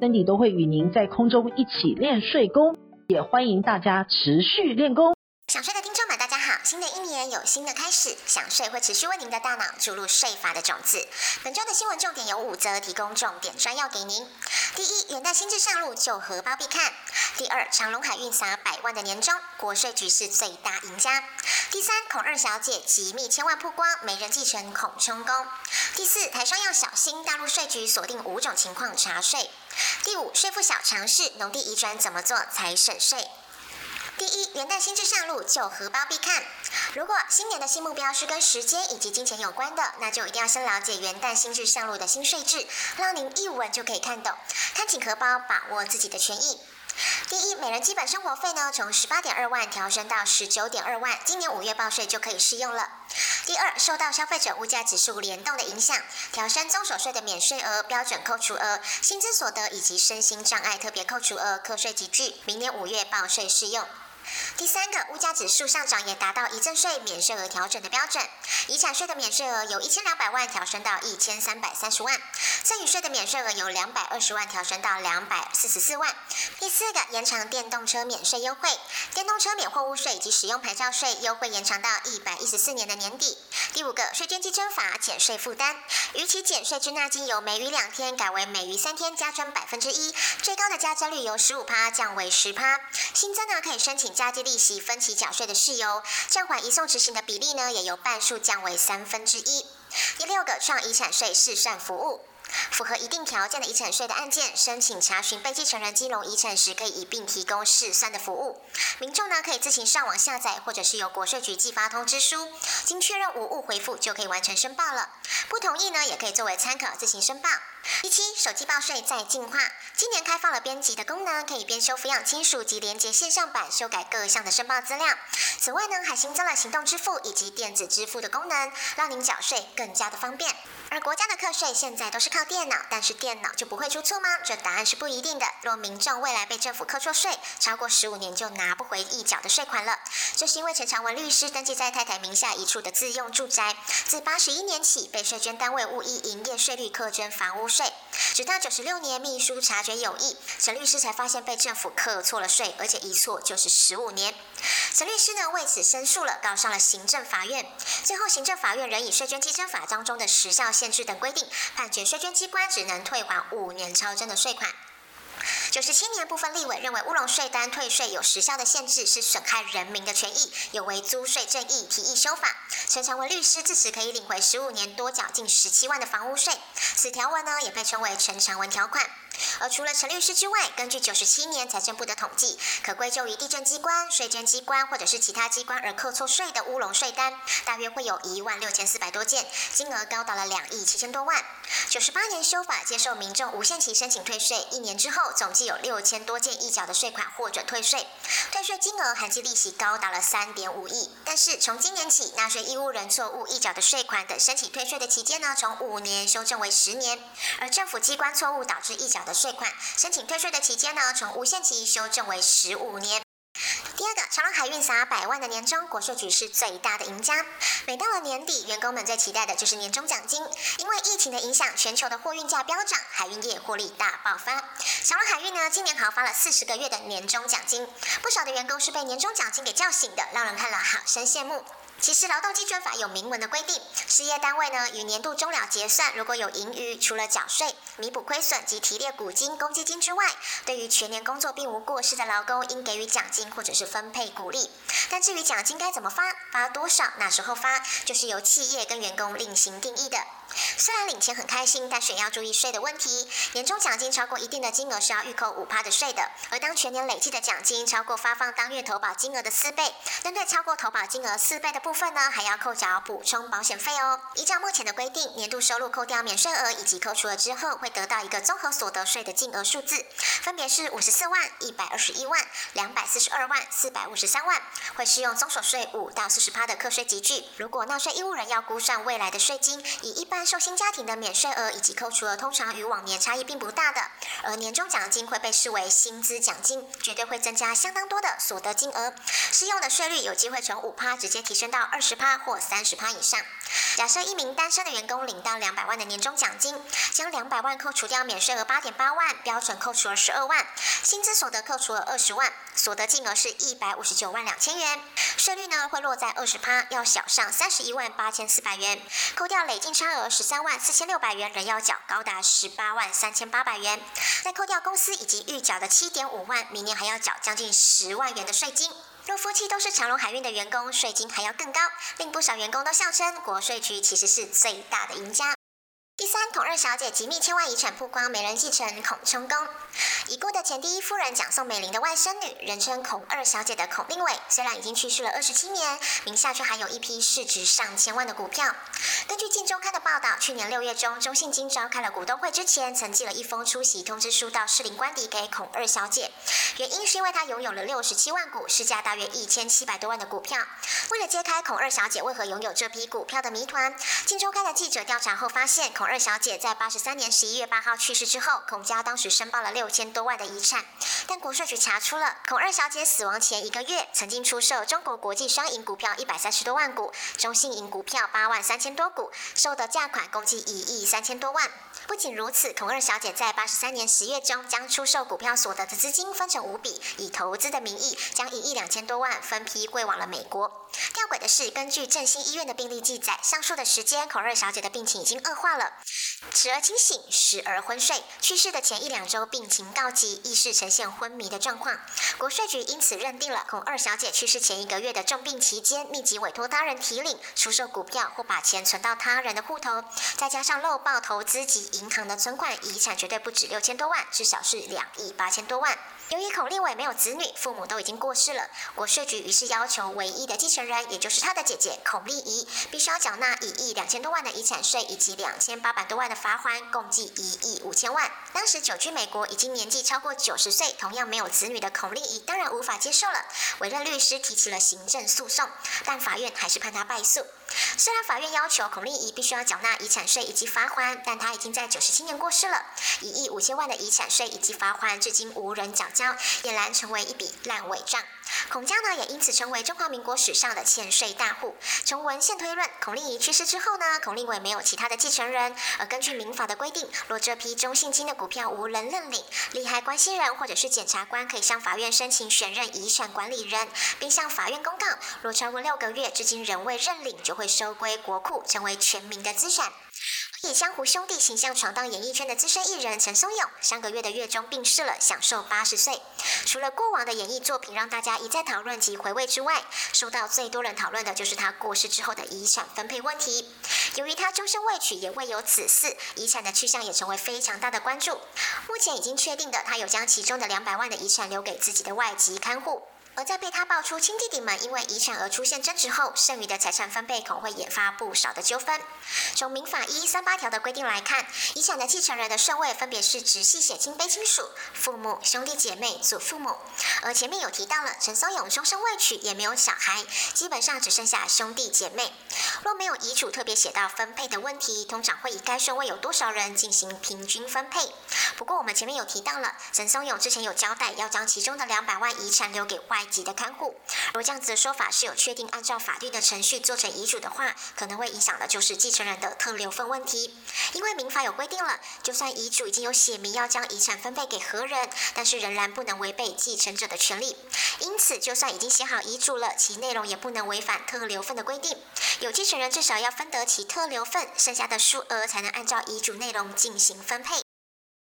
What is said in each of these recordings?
身体都会与您在空中一起练睡功，也欢迎大家持续练功。想睡的，新的一年有新的开始，想税会持续为您的大脑注入税法的种子。本周的新闻重点有五则，提供重点专要给您。第一，元旦新制上路，就荷包必看。第二，长隆海运撒百万的年终，国税局是最大赢家。第三，孔二小姐机密千万曝光，没人继承孔充公。第四，台商要小心，大陆税局锁定五种情况查税。第五，税负小常识，农地移转怎么做才省税？第一，元旦新制上路，就荷包必看。如果新年的新目标是跟时间以及金钱有关的，那就一定要先了解元旦新制上路的新税制，让您一闻就可以看懂，看紧荷包，把握自己的权益。第一，每人基本生活费呢，从十八点二万调升到十九点二万，今年五月报税就可以适用了。第二，受到消费者物价指数联动的影响，调升综所税的免税额、标准扣除额、薪资所得以及身心障碍特别扣除额课税级距，明年五月报税适用。第三个，物价指数上涨也达到遗赠税免税额调整的标准，遗产税的免税额由一千两百万调升到一千三百三十万，赠与税的免税额由两百二十万调升到两百四十四万。第四个，延长电动车免税优惠，电动车免货物税以及使用牌照税优惠延长到一百一十四年的年底。第五个，税捐稽征法减税负担，逾期减税滞纳金由每逾两天改为每逾三天加征百分之一，最高的加征率由十五趴降为十趴。新增呢可以申请。加计利息分期缴税的事由，暂缓移送执行的比例呢，也由半数降为三分之一。第六个，创遗产税试算服务。符合一定条件的遗产税的案件，申请查询被继承人金融遗产时，可以一并提供试算的服务。民众呢可以自行上网下载，或者是由国税局寄发通知书，经确认无误回复就可以完成申报了。不同意呢，也可以作为参考自行申报。第七，手机报税再进化，今年开放了编辑的功能，可以编修抚养亲属及连接线上版，修改各项的申报资料。此外呢，还新增了行动支付以及电子支付的功能，让您缴税更加的方便。而国家的课税现在都是靠电脑，但是电脑就不会出错吗？这答案是不一定的。若民众未来被政府课错税，超过十五年就拿不回已缴的税款了。这是因为陈长文律师登记在太太名下一处的自用住宅，自八十一年起被税捐单位误以营业税率课征房屋税，直到九十六年秘书察觉有异，陈律师才发现被政府课错了税，而且一错就是十五年。陈律师呢为此申诉了，告上了行政法院。最后行政法院仍以税捐稽征法当中的时效限制等规定，判决税捐机关只能退还五年超征的税款。九十七年部分立委认为乌龙税单退税有时效的限制，是损害人民的权益，有违租税正义，提议修法。陈长文律师至此可以领回十五年多缴近十七万的房屋税。此条文呢也被称为陈长文条款。而除了陈律师之外，根据九十七年财政部的统计，可归咎于地政机关、税捐机关或者是其他机关而扣错税的乌龙税单，大约会有一万六千四百多件，金额高达了两亿七千多万。九十八年修法，接受民众无限期申请退税，一年之后，总计有六千多件已缴的税款获准退税，退税金额含计利息高达了三点五亿。但是从今年起，纳税义务人错误已缴的税款等申请退税的期间呢，从五年修正为十年，而政府机关错误导致已缴的税款申请退税的期间呢，从无限期修正为十五年。第二个，长荣海运撒百万的年终，国税局是最大的赢家。每到了年底，员工们最期待的就是年终奖金，因为疫情的影响，全球的货运价飙涨，海运业获利大爆发。长荣海运呢，今年豪发了四十个月的年终奖金，不少的员工是被年终奖金给叫醒的，让人看了好生羡慕。其实劳动基准法有明文的规定，事业单位呢，与年度终了结算，如果有盈余，除了缴税、弥补亏损及提列股金、公积金之外，对于全年工作并无过失的劳工，应给予奖金或者是分配鼓励。但至于奖金该怎么发、发多少、哪时候发，就是由企业跟员工另行定义的。虽然领钱很开心，但是也要注意税的问题。年终奖金超过一定的金额是要预扣五趴的税的，而当全年累计的奖金超过发放当月投保金额的四倍，针对超过投保金额四倍的部分呢，还要扣缴补充保险费哦。依照目前的规定，年度收入扣掉免税额以及扣除额之后，会得到一个综合所得税的净额数字，分别是五十四万、一百二十一万、两百四十二万、四百五十三万，会适用综所税五到四十趴的课税级距。如果纳税义务人要估算未来的税金，以一般受薪家庭的免税额以及扣除额，通常与往年差异并不大的。而年终奖金会被视为薪资奖金，绝对会增加相当多的所得金额，适用的税率有机会从五趴直接提升到二十趴或三十趴以上。假设一名单身的员工领到两百万的年终奖金，将两百万扣除掉免税额八点八万，标准扣除额十二万，薪资所得扣除额二十万，所得净额是一百五十九万两千元，税率呢会落在二十趴，要小上三十一万八千四百元，扣掉累进差额十三万四千六百元，仍要缴高达十八万三千八百元，再扣掉公司以及预缴的七点五万，明年还要缴将近十万元的税金。若夫妻都是长隆海运的员工，税金还要更高，令不少员工都笑称国税局其实是最大的赢家。第三，孔二小姐机密千万遗产曝光，没人继承，孔充公。已故的前第一夫人蒋宋美龄的外甥女，人称孔二小姐的孔令伟，虽然已经去世了二十七年，名下却还有一批市值上千万的股票。根据《镜周刊》的报道，去年六月中，中信金召开了股东会之前，曾寄了一封出席通知书到士林官邸给孔二小姐，原因是因为她拥有了六十七万股，市价大约一千七百多万的股票。为了揭开孔二小姐为何拥有这批股票的谜团，《镜周刊》的记者调查后发现，孔二小姐在八十三年十一月八号去世之后，孔家当时申报了六千多万的遗产，但国税局查出了孔二小姐死亡前一个月曾经出售中国国际商银股票一百三十多万股，中信银股票八万三千多股，收的价款共计一亿三千多万。不仅如此，孔二小姐在八十三年十月中将出售股票所得的资金分成五笔，以投资的名义将一亿两千多万分批汇往了美国。吊诡的是，根据振兴医院的病历记载，上述的时间孔二小姐的病情已经恶化了。时而清醒，时而昏睡。去世的前一两周，病情告急，意识呈现昏迷的状况。国税局因此认定了孔二小姐去世前一个月的重病期间，密集委托他人提领、出售股票或把钱存到他人的户头，再加上漏报投资及银行的存款，遗产绝对不止六千多万，至少是两亿八千多万。由于孔令伟没有子女，父母都已经过世了，国税局于是要求唯一的继承人，也就是他的姐姐孔令仪，必须要缴纳一亿两千多万的遗产税以及两千八百多万的罚锾，共计一亿五千万。当时久居美国，已经年纪超过九十岁，同样没有子女的孔令仪当然无法接受了，委任律师提起了行政诉讼，但法院还是判他败诉。虽然法院要求孔令仪必须要缴纳遗产税以及罚锾，但他已经在九十七年过世了，一亿五千万的遗产税以及罚锾至今无人缴交，俨然成为一笔烂尾账。孔家呢，也因此成为中华民国史上的欠税大户。从文献推论，孔令仪去世之后呢，孔令伟没有其他的继承人。而根据民法的规定，若这批中信金的股票无人认领，利害关系人或者是检察官可以向法院申请选任遗产管理人，并向法院公告，若超过六个月至今仍未认领，就会收归国库，成为全民的资产。以江湖兄弟形象闯荡演艺圈的资深艺人陈松勇，上个月的月中病逝了，享寿八十岁。除了过往的演艺作品让大家一再讨论及回味之外，受到最多人讨论的就是他过世之后的遗产分配问题。由于他终身未娶，也未有子嗣，遗产的去向也成为非常大的关注。目前已经确定的，他有将其中的两百万的遗产留给自己的外籍看护。而在被他爆出亲弟弟们因为遗产而出现争执后，剩余的财产分配恐会引发不少的纠纷。从民法一一三八条的规定来看，遗产的继承人的顺位分别是直系血亲卑亲属、父母、兄弟姐妹、祖父母。而前面有提到了陈松勇终身未娶，也没有小孩，基本上只剩下兄弟姐妹。若没有遗嘱特别写到分配的问题，通常会以该顺位有多少人进行平均分配。不过我们前面有提到了，陈松勇之前有交代要将其中的两百万遗产留给外级的看护，如这样子的说法是有确定按照法律的程序做成遗嘱的话，可能会影响的就是继承人的特留份问题。因为民法有规定了，就算遗嘱已经有写明要将遗产分配给何人，但是仍然不能违背继承者的权利。因此，就算已经写好遗嘱了，其内容也不能违反特留份的规定。有继承人至少要分得其特留份，剩下的数额才能按照遗嘱内容进行分配。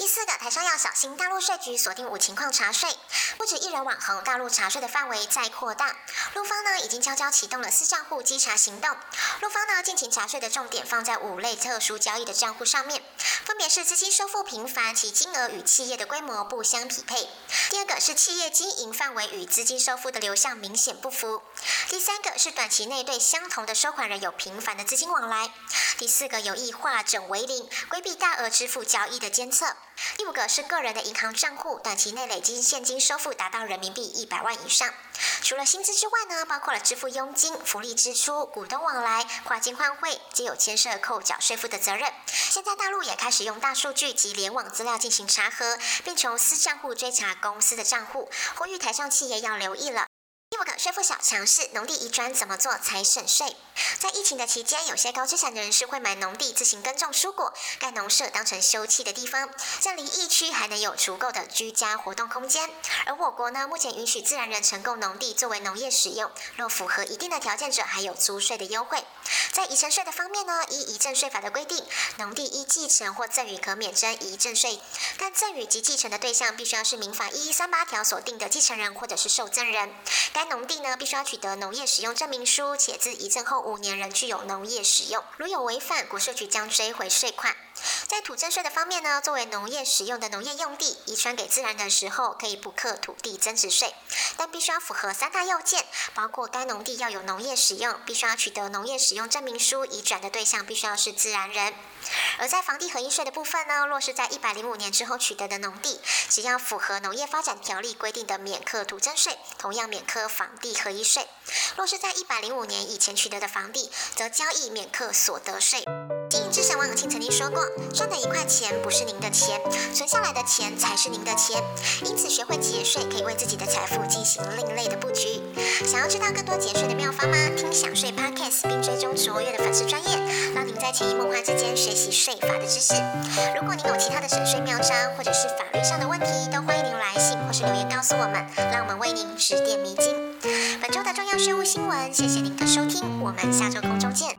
第四个，台商要小心，大陆税局锁定五情况查税，不止一人网红，大陆查税的范围在扩大。陆方呢已经悄悄启动了私账户稽查行动。陆方呢近期查税的重点放在五类特殊交易的账户上面，分别是资金收付频繁，其金额与企业的规模不相匹配；第二个是企业经营范围与资金收付的流向明显不符；第三个是短期内对相同的收款人有频繁的资金往来；第四个有意化整为零，规避大额支付交易的监测。第五个是个人的银行账户短期内累计现金收付达到人民币一百万以上。除了薪资之外呢，包括了支付佣金、福利支出、股东往来、跨境换汇，皆有牵涉扣缴税负的责任。现在大陆也开始用大数据及联网资料进行查核，并从私账户追查公司的账户，呼吁台商企业要留意了。第五个税负小强势，农地移转怎么做才省税？在疫情的期间，有些高资产的人士会买农地自行耕种蔬果，盖农舍当成休憩的地方，这离疫区还能有足够的居家活动空间。而我国呢，目前允许自然人承购农地作为农业使用，若符合一定的条件者，还有租税的优惠。在遗产税的方面呢，依遗赠税法的规定，农地依继承或赠与可免征遗赠税，但赠与及继承的对象必须要是民法一一三八条所定的继承人或者是受赠人。该农地呢，必须要取得农业使用证明书，且自遗赠后五年仍具有农业使用。如有违反，国税局将追回税款。在土增税的方面呢，作为农业使用的农业用地，遗传给自然人的时候，可以补课土地增值税，但必须要符合三大要件，包括该农地要有农业使用，必须要取得农业使用证明书，移转的对象必须要是自然人。而在房地合一税的部分呢，若是在一百零五年之后取得的农地，只要符合农业发展条例规定的免课土增税，同样免课房地合一税；若是在一百零五年以前取得的房地，则交易免课所得税。经营之神王永庆曾经说过：“赚的一块钱不是您的钱，存下来的钱才是您的钱。因此，学会节税可以为自己的财富进行另类的布局。想要知道更多节税的妙方吗？听享税 Podcast 并追踪卓越的粉丝专业，让您在潜移默化之间学习税法的知识。如果您有其他的省税妙招或者是法律上的问题，都欢迎您来信或是留言告诉我们，让我们为您指点迷津。本周的重要税务新闻，谢谢您的收听，我们下周空中见。”